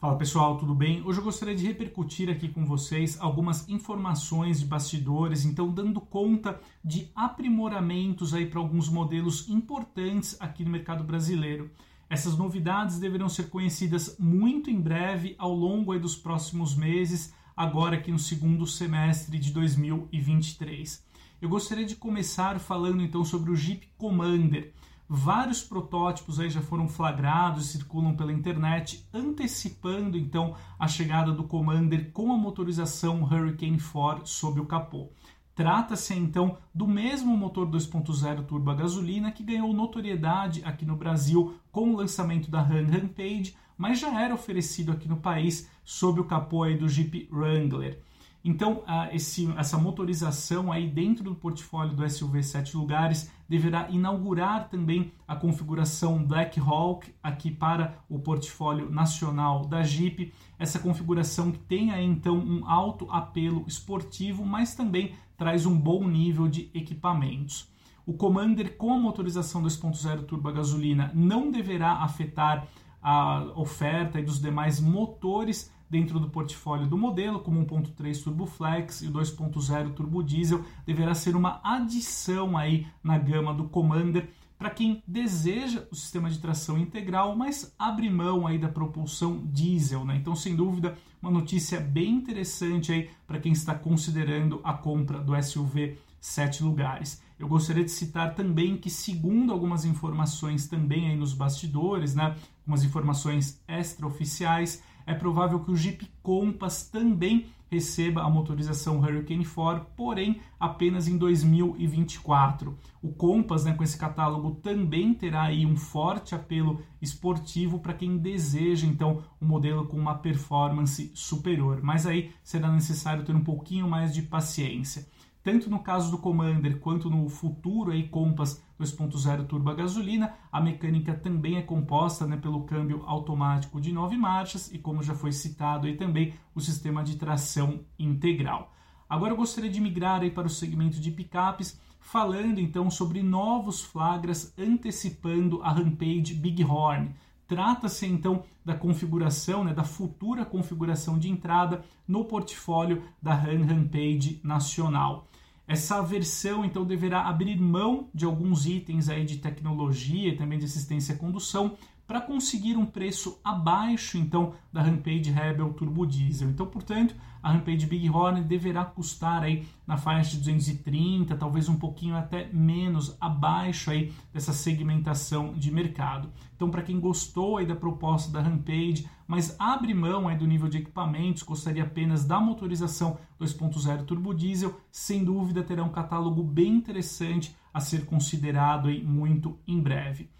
Fala pessoal, tudo bem? Hoje eu gostaria de repercutir aqui com vocês algumas informações de bastidores, então dando conta de aprimoramentos aí para alguns modelos importantes aqui no mercado brasileiro. Essas novidades deverão ser conhecidas muito em breve, ao longo dos próximos meses, agora aqui no segundo semestre de 2023. Eu gostaria de começar falando então sobre o Jeep Commander. Vários protótipos aí já foram flagrados e circulam pela internet, antecipando então a chegada do Commander com a motorização Hurricane 4 sob o capô. Trata-se então do mesmo motor 2.0 turbo a gasolina que ganhou notoriedade aqui no Brasil com o lançamento da Ram Rampage, mas já era oferecido aqui no país sob o capô do Jeep Wrangler. Então, esse, essa motorização aí dentro do portfólio do SUV 7 lugares deverá inaugurar também a configuração Black Hawk aqui para o portfólio nacional da Jeep. Essa configuração que tem aí então um alto apelo esportivo, mas também traz um bom nível de equipamentos. O Commander com a motorização 2.0 turbo gasolina não deverá afetar a oferta dos demais motores dentro do portfólio do modelo, como 1.3 Turbo Flex e 2.0 Turbo Diesel, deverá ser uma adição aí na gama do Commander para quem deseja o sistema de tração integral, mas abre mão aí da propulsão diesel, né? Então, sem dúvida, uma notícia bem interessante aí para quem está considerando a compra do SUV sete lugares. Eu gostaria de citar também que, segundo algumas informações também aí nos bastidores, né, algumas informações extraoficiais, é provável que o Jeep Compass também receba a motorização Hurricane 4, porém apenas em 2024. O Compass, né, com esse catálogo, também terá aí um forte apelo esportivo para quem deseja então um modelo com uma performance superior, mas aí será necessário ter um pouquinho mais de paciência tanto no caso do Commander quanto no futuro aí Compass 2.0 turbo a gasolina, a mecânica também é composta né, pelo câmbio automático de nove marchas e como já foi citado aí também o sistema de tração integral. Agora eu gostaria de migrar aí para o segmento de picapes, falando então sobre novos flagras antecipando a Rampage Bighorn. Trata-se então da configuração, né, da futura configuração de entrada no portfólio da RAM Rampage nacional. Essa versão então deverá abrir mão de alguns itens aí de tecnologia e também de assistência à condução para conseguir um preço abaixo então da Rampage Rebel Turbo Diesel. Então, portanto, a Rampage Bighorn deverá custar aí na faixa de 230, talvez um pouquinho até menos abaixo aí dessa segmentação de mercado. Então, para quem gostou aí da proposta da Rampage, mas abre mão aí do nível de equipamentos, gostaria apenas da motorização 2.0 turbo diesel, sem dúvida terá um catálogo bem interessante a ser considerado aí muito em breve.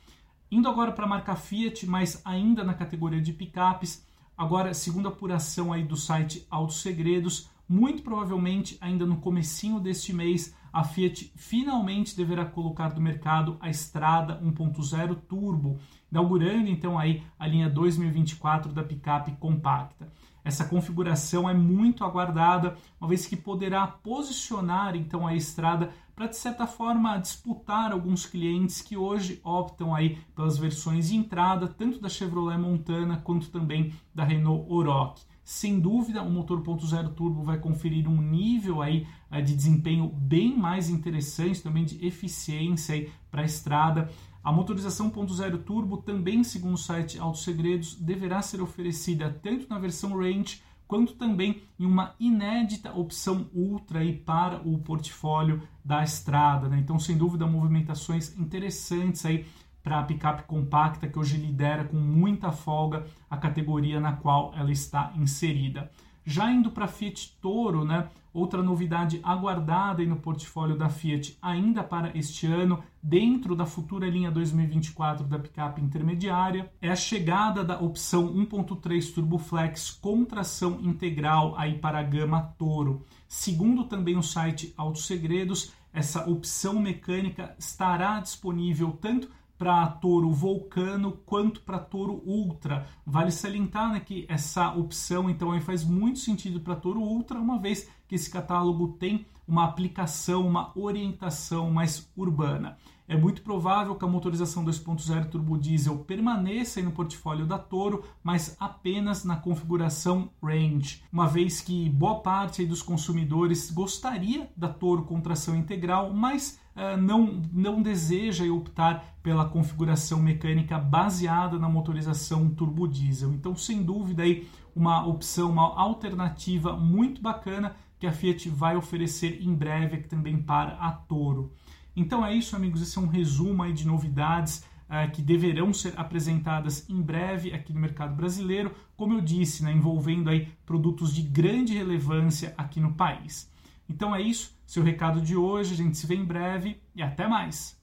Indo agora para a marca Fiat, mas ainda na categoria de picapes, agora segundo a apuração aí do site Autos Segredos, muito provavelmente ainda no comecinho deste mês a Fiat finalmente deverá colocar do mercado a Estrada 1.0 Turbo, inaugurando então aí a linha 2024 da picape compacta. Essa configuração é muito aguardada, uma vez que poderá posicionar então a Estrada para de certa forma disputar alguns clientes que hoje optam aí pelas versões de entrada tanto da Chevrolet Montana quanto também da Renault Oroch. Sem dúvida, o motor 1.0 turbo vai conferir um nível aí eh, de desempenho bem mais interessante, também de eficiência para a estrada. A motorização 1.0 turbo também, segundo o site Autos Segredos, deverá ser oferecida tanto na versão Range quanto também em uma inédita opção Ultra aí para o portfólio da estrada. Né? Então, sem dúvida, movimentações interessantes aí para a picape compacta que hoje lidera com muita folga a categoria na qual ela está inserida. Já indo para a Fiat Toro, né, outra novidade aguardada no portfólio da Fiat ainda para este ano, dentro da futura linha 2024 da picape intermediária, é a chegada da opção 1.3 Turbo Flex com tração integral aí para a gama Toro. Segundo também o site Autos Segredos, essa opção mecânica estará disponível tanto para Toro Vulcano quanto para Toro Ultra. Vale salientar né, que essa opção então faz muito sentido para Toro Ultra, uma vez que esse catálogo tem uma aplicação, uma orientação mais urbana. É muito provável que a motorização 2.0 turbo diesel permaneça no portfólio da Toro, mas apenas na configuração Range, uma vez que boa parte dos consumidores gostaria da Toro com tração integral, mas uh, não, não deseja optar pela configuração mecânica baseada na motorização turbo diesel. Então, sem dúvida, aí, uma opção, uma alternativa muito bacana que a Fiat vai oferecer em breve também para a Toro. Então é isso, amigos. Esse é um resumo aí de novidades uh, que deverão ser apresentadas em breve aqui no mercado brasileiro, como eu disse, né, envolvendo aí produtos de grande relevância aqui no país. Então é isso, seu recado de hoje. A gente se vê em breve e até mais.